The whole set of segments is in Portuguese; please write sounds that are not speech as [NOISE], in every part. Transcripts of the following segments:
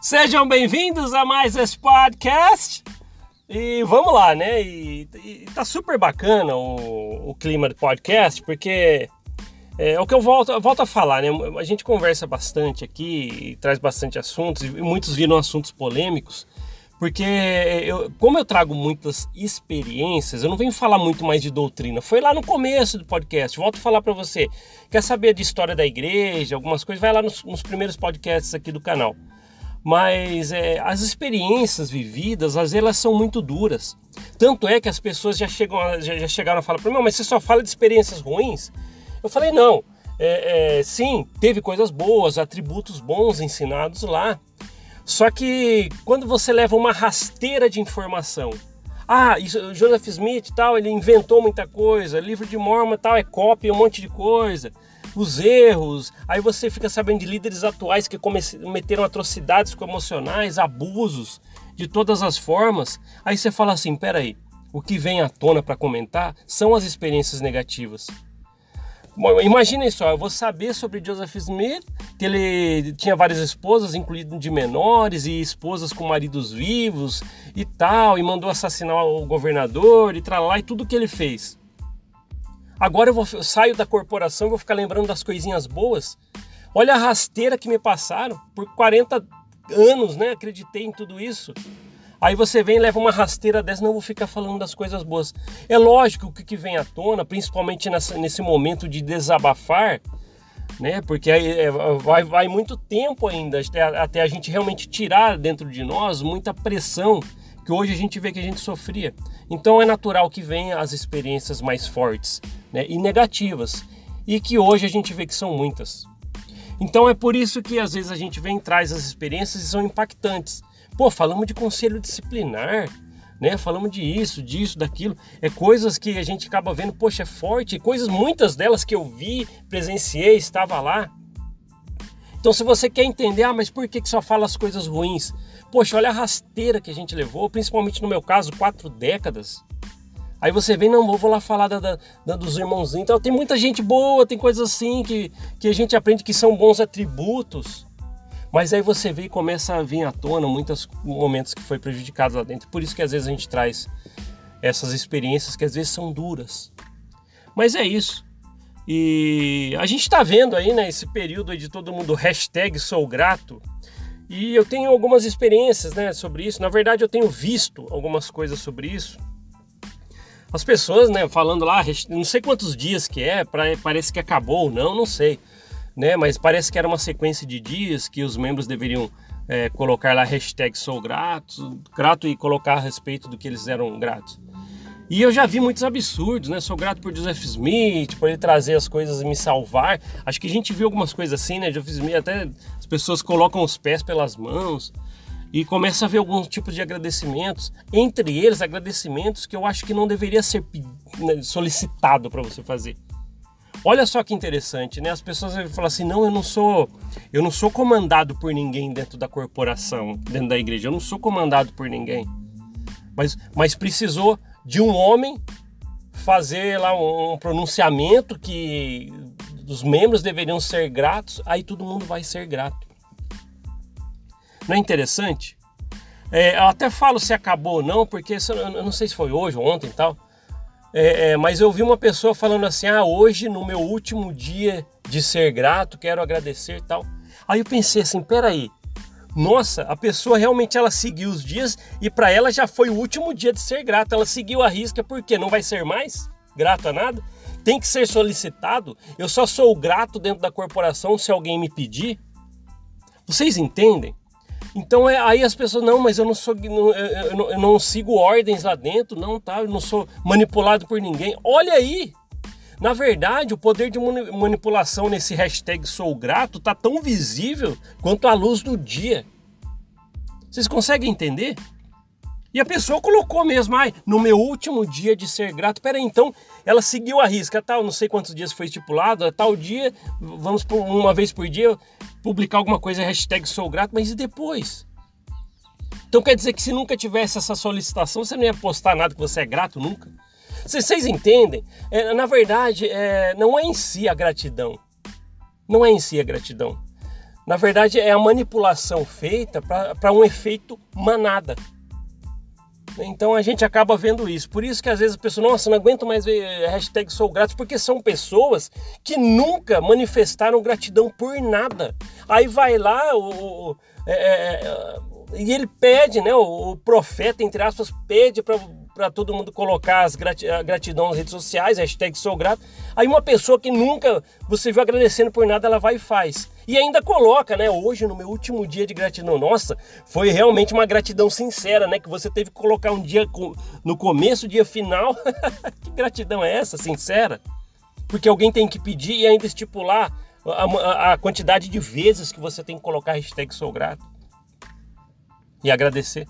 Sejam bem-vindos a mais esse podcast. E vamos lá, né? E, e tá super bacana o, o clima do podcast, porque é, é, o que eu volto, eu volto a falar, né? A gente conversa bastante aqui, traz bastante assuntos, e muitos viram assuntos polêmicos, porque eu, como eu trago muitas experiências, eu não venho falar muito mais de doutrina. Foi lá no começo do podcast. Volto a falar para você. Quer saber de história da igreja, algumas coisas? Vai lá nos, nos primeiros podcasts aqui do canal. Mas é, as experiências vividas, às vezes elas são muito duras. Tanto é que as pessoas já, chegam, já, já chegaram a falar para mim, mas você só fala de experiências ruins? Eu falei, não. É, é, sim, teve coisas boas, atributos bons ensinados lá. Só que quando você leva uma rasteira de informação, ah, isso, Joseph Smith tal, ele inventou muita coisa, livro de Mormon tal, é cópia, um monte de coisa, os erros, aí você fica sabendo de líderes atuais que cometeram atrocidades emocionais, abusos de todas as formas, aí você fala assim, peraí, o que vem à tona para comentar são as experiências negativas. Imaginem só, eu vou saber sobre Joseph Smith, que ele tinha várias esposas, incluindo de menores, e esposas com maridos vivos e tal, e mandou assassinar o governador e lá e tudo que ele fez. Agora eu, vou, eu saio da corporação vou ficar lembrando das coisinhas boas. Olha a rasteira que me passaram por 40 anos, né? Acreditei em tudo isso. Aí você vem e leva uma rasteira dessa, não vou ficar falando das coisas boas. É lógico que o que vem à tona, principalmente nessa, nesse momento de desabafar, né? Porque aí é, vai, vai muito tempo ainda até, até a gente realmente tirar dentro de nós muita pressão que hoje a gente vê que a gente sofria. Então é natural que venham as experiências mais fortes né? e negativas e que hoje a gente vê que são muitas. Então é por isso que às vezes a gente vem traz as experiências e são impactantes. Pô, falamos de conselho disciplinar, né? Falamos de isso, disso, daquilo. É coisas que a gente acaba vendo, poxa, é forte. Coisas, muitas delas que eu vi, presenciei, estava lá. Então, se você quer entender, ah, mas por que, que só fala as coisas ruins? Poxa, olha a rasteira que a gente levou, principalmente no meu caso, quatro décadas. Aí você vem, não, vou lá falar da, da, dos irmãozinhos. Então, tem muita gente boa, tem coisas assim que, que a gente aprende que são bons atributos. Mas aí você vê e começa a vir à tona muitos momentos que foi prejudicado lá dentro. Por isso que às vezes a gente traz essas experiências que às vezes são duras. Mas é isso. E a gente está vendo aí, né, esse período aí de todo mundo hashtag sou grato. E eu tenho algumas experiências, né, sobre isso. Na verdade, eu tenho visto algumas coisas sobre isso. As pessoas, né, falando lá, não sei quantos dias que é, parece que acabou ou não, não sei né? Mas parece que era uma sequência de dias que os membros deveriam é, colocar lá hashtag sou grato, grato e colocar a respeito do que eles eram gratos. E eu já vi muitos absurdos, né? Sou grato por Joseph Smith, por ele trazer as coisas e me salvar. Acho que a gente viu algumas coisas assim, né? Joseph Smith, até as pessoas colocam os pés pelas mãos e começa a ver alguns tipos de agradecimentos. Entre eles, agradecimentos que eu acho que não deveria ser né, solicitado para você fazer. Olha só que interessante, né? As pessoas falam assim: "Não, eu não sou, eu não sou comandado por ninguém dentro da corporação, dentro da igreja. Eu não sou comandado por ninguém". Mas mas precisou de um homem fazer lá um, pronunciamento que os membros deveriam ser gratos, aí todo mundo vai ser grato. Não é interessante? É, eu até falo se acabou ou não, porque eu não sei se foi hoje ou ontem e tal. É, é, mas eu vi uma pessoa falando assim: ah, hoje, no meu último dia de ser grato, quero agradecer tal. Aí eu pensei assim: peraí, nossa, a pessoa realmente ela seguiu os dias e para ela já foi o último dia de ser grato. Ela seguiu a risca porque não vai ser mais grato a nada. Tem que ser solicitado. Eu só sou grato dentro da corporação se alguém me pedir. Vocês entendem? Então é, aí as pessoas, não, mas eu não sou, eu, não, eu não sigo ordens lá dentro, não, tá? Eu não sou manipulado por ninguém. Olha aí! Na verdade, o poder de manipulação nesse hashtag sou grato tá tão visível quanto a luz do dia. Vocês conseguem entender? E a pessoa colocou mesmo, ai, no meu último dia de ser grato. Peraí, então ela seguiu a risca, tal, não sei quantos dias foi estipulado, tal dia, vamos por uma vez por dia publicar alguma coisa, hashtag sou grato, mas e depois? Então quer dizer que se nunca tivesse essa solicitação, você não ia postar nada que você é grato nunca? Vocês entendem? É, na verdade, é, não é em si a gratidão. Não é em si a gratidão. Na verdade, é a manipulação feita para um efeito manada. Então a gente acaba vendo isso. Por isso que às vezes a pessoa, nossa, não aguento mais ver hashtag sou grato, porque são pessoas que nunca manifestaram gratidão por nada. Aí vai lá o, é, é, é, e ele pede, né? O, o profeta, entre aspas, pede para para todo mundo colocar as gratidão nas redes sociais, hashtag sou grato. Aí uma pessoa que nunca você viu agradecendo por nada, ela vai e faz. E ainda coloca, né? Hoje, no meu último dia de gratidão, nossa, foi realmente uma gratidão sincera, né? Que você teve que colocar um dia no começo, dia final. [LAUGHS] que gratidão é essa, sincera? Porque alguém tem que pedir e ainda estipular a, a, a quantidade de vezes que você tem que colocar hashtag sou grato. E agradecer.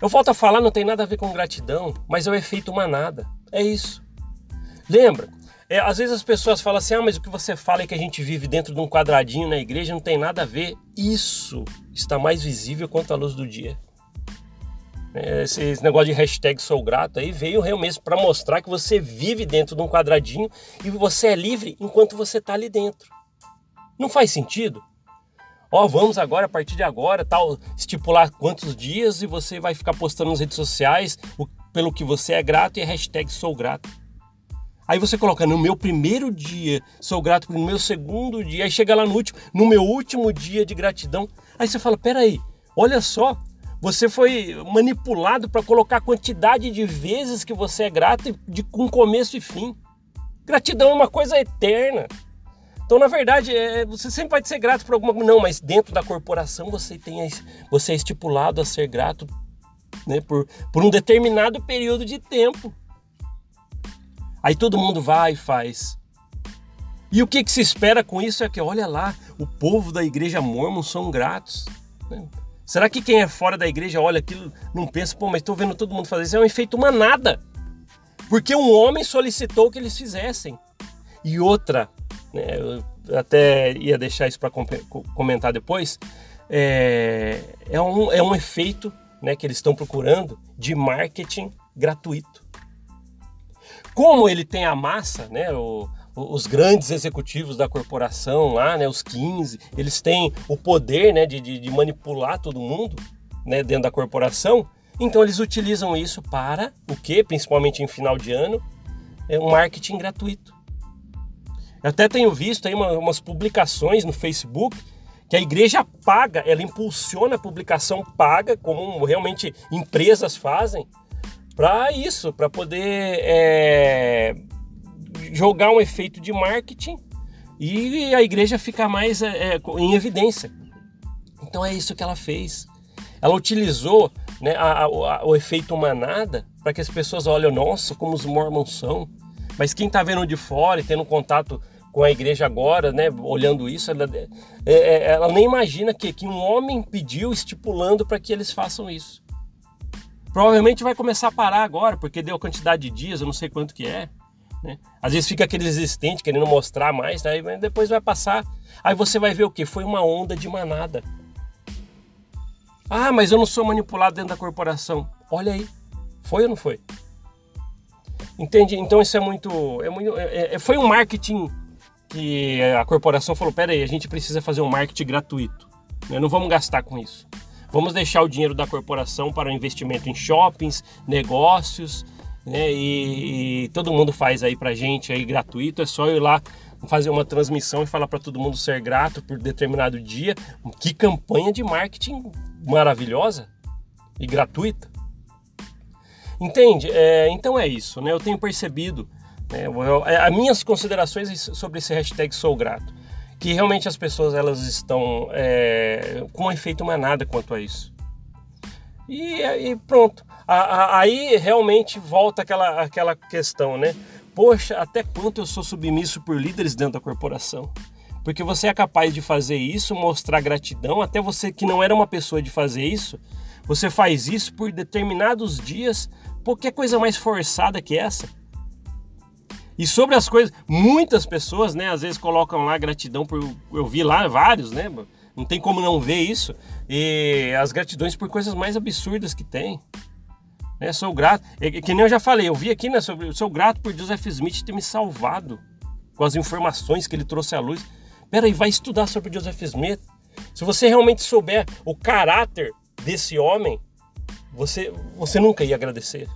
Eu volto a falar, não tem nada a ver com gratidão, mas é o efeito manada. É isso. Lembra? É, às vezes as pessoas falam assim: ah, mas o que você fala é que a gente vive dentro de um quadradinho na igreja, não tem nada a ver. Isso está mais visível quanto a luz do dia. É, esse, esse negócio de hashtag sou grato aí veio realmente para mostrar que você vive dentro de um quadradinho e você é livre enquanto você está ali dentro. Não faz sentido? Ó, vamos agora, a partir de agora, tal, estipular quantos dias e você vai ficar postando nas redes sociais o, pelo que você é grato e a hashtag sou grato. Aí você coloca no meu primeiro dia, sou grato no meu segundo dia, aí chega lá no último, no meu último dia de gratidão. Aí você fala, peraí, olha só, você foi manipulado para colocar a quantidade de vezes que você é grato de, com começo e fim. Gratidão é uma coisa eterna. Então, na verdade, é, você sempre vai ser grato por alguma coisa. Não, mas dentro da corporação você, tem, você é estipulado a ser grato né, por, por um determinado período de tempo. Aí todo mundo vai e faz. E o que, que se espera com isso é que, olha lá, o povo da igreja mormon são gratos. Né? Será que quem é fora da igreja olha aquilo, não pensa, pô, mas estou vendo todo mundo fazer isso? É um efeito manada. Porque um homem solicitou que eles fizessem. E outra, né, eu até ia deixar isso para comentar depois, é, é, um, é um efeito né, que eles estão procurando de marketing gratuito. Como ele tem a massa, né, o, os grandes executivos da corporação lá, né, os 15, eles têm o poder né, de, de, de manipular todo mundo né, dentro da corporação, então eles utilizam isso para o que? Principalmente em final de ano, é um marketing gratuito. Eu até tenho visto aí uma, umas publicações no Facebook que a igreja paga, ela impulsiona a publicação paga, como realmente empresas fazem, para isso, para poder é, jogar um efeito de marketing e a igreja ficar mais é, é em evidência. Então é isso que ela fez. Ela utilizou né, a, a, o efeito manada para que as pessoas olhem, nossa, como os mormons são. Mas quem está vendo de fora e tendo contato com a igreja agora, né, olhando isso, ela, é, é, ela nem imagina que, que um homem pediu estipulando para que eles façam isso. Provavelmente vai começar a parar agora, porque deu a quantidade de dias, eu não sei quanto que é. Né? Às vezes fica aquele resistente querendo mostrar mais, né? mas depois vai passar. Aí você vai ver o que? Foi uma onda de manada. Ah, mas eu não sou manipulado dentro da corporação. Olha aí, foi ou não foi? Entende? Então isso é muito. É muito é, é, foi um marketing que a corporação falou: pera aí, a gente precisa fazer um marketing gratuito. Né? Não vamos gastar com isso. Vamos deixar o dinheiro da corporação para o investimento em shoppings, negócios, né? E, e todo mundo faz aí para gente aí gratuito. É só ir lá fazer uma transmissão e falar para todo mundo ser grato por determinado dia. Que campanha de marketing maravilhosa e gratuita. Entende? É, então é isso, né? Eu tenho percebido as minhas considerações sobre esse hashtag sou grato, que realmente as pessoas elas estão é, com um efeito manada quanto a isso. E, pronto. A, a, aí realmente volta aquela, aquela questão, né? Poxa, até quanto eu sou submisso por líderes dentro da corporação? Porque você é capaz de fazer isso, mostrar gratidão, até você que não era uma pessoa de fazer isso, você faz isso por determinados dias. Que coisa mais forçada que essa? E sobre as coisas, muitas pessoas, né, às vezes colocam lá gratidão por. Eu vi lá vários, né? Não tem como não ver isso. E as gratidões por coisas mais absurdas que tem. Né, sou grato. E, que nem eu já falei, eu vi aqui, né? Sobre, sou grato por Joseph Smith ter me salvado com as informações que ele trouxe à luz. Peraí, vai estudar sobre Joseph Smith. Se você realmente souber o caráter desse homem, você, você nunca ia agradecer.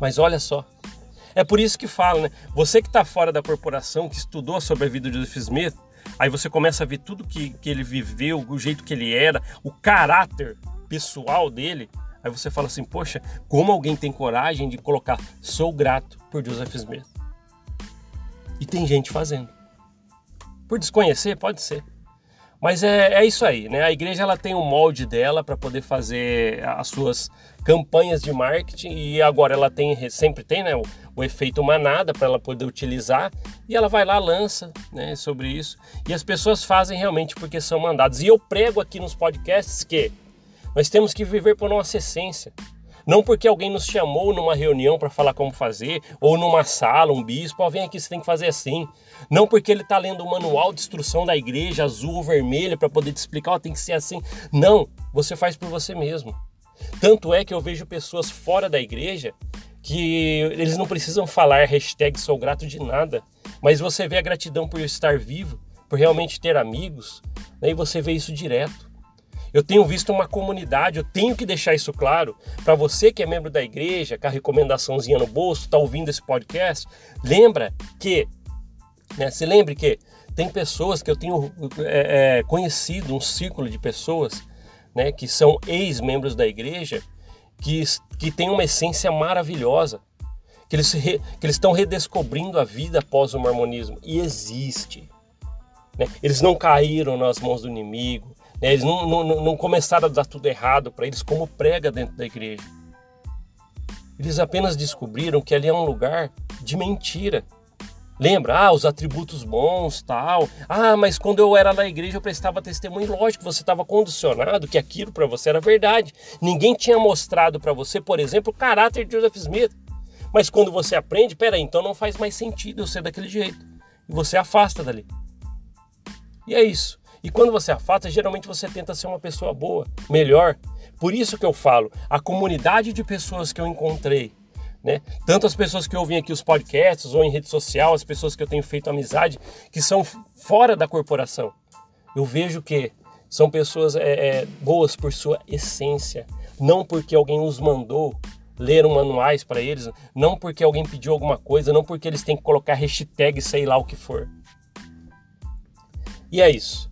Mas olha só, é por isso que fala, né? Você que está fora da corporação, que estudou sobre a vida de Joseph Smith, aí você começa a ver tudo que, que ele viveu, o jeito que ele era, o caráter pessoal dele. Aí você fala assim, poxa, como alguém tem coragem de colocar sou grato por Joseph Smith? E tem gente fazendo. Por desconhecer, pode ser. Mas é, é isso aí, né? A igreja ela tem um molde dela para poder fazer as suas campanhas de marketing e agora ela tem sempre tem, né, o, o efeito manada para ela poder utilizar e ela vai lá lança, né, sobre isso e as pessoas fazem realmente porque são mandados. E eu prego aqui nos podcasts que nós temos que viver por nossa essência. Não porque alguém nos chamou numa reunião para falar como fazer, ou numa sala, um bispo, ó, vem aqui, você tem que fazer assim. Não porque ele está lendo o manual de instrução da igreja, azul ou vermelho, para poder te explicar, ó, tem que ser assim. Não, você faz por você mesmo. Tanto é que eu vejo pessoas fora da igreja que eles não precisam falar hashtag sou grato de nada, mas você vê a gratidão por estar vivo, por realmente ter amigos, né, e você vê isso direto. Eu tenho visto uma comunidade, eu tenho que deixar isso claro para você que é membro da igreja, com a recomendaçãozinha no bolso, está ouvindo esse podcast. Lembra que, né, se lembre que tem pessoas que eu tenho é, é, conhecido, um círculo de pessoas né, que são ex-membros da igreja, que, que tem uma essência maravilhosa, que eles, re, que eles estão redescobrindo a vida após o mormonismo. E existe. Né? Eles não caíram nas mãos do inimigo, né? Eles não, não, não começaram a dar tudo errado para eles, como prega dentro da igreja. Eles apenas descobriram que ali é um lugar de mentira. Lembra? Ah, os atributos bons, tal. Ah, mas quando eu era na igreja eu prestava testemunho. Lógico, você estava condicionado que aquilo para você era verdade. Ninguém tinha mostrado para você, por exemplo, o caráter de Joseph Smith. Mas quando você aprende, peraí, então não faz mais sentido eu ser daquele jeito. E você afasta dali. E é isso. E quando você afasta, geralmente você tenta ser uma pessoa boa, melhor. Por isso que eu falo, a comunidade de pessoas que eu encontrei, né? Tanto as pessoas que ouvem aqui os podcasts ou em rede social, as pessoas que eu tenho feito amizade, que são fora da corporação. Eu vejo que são pessoas é, é, boas por sua essência, não porque alguém os mandou ler manuais para eles, não porque alguém pediu alguma coisa, não porque eles têm que colocar hashtag sei lá o que for. E é isso.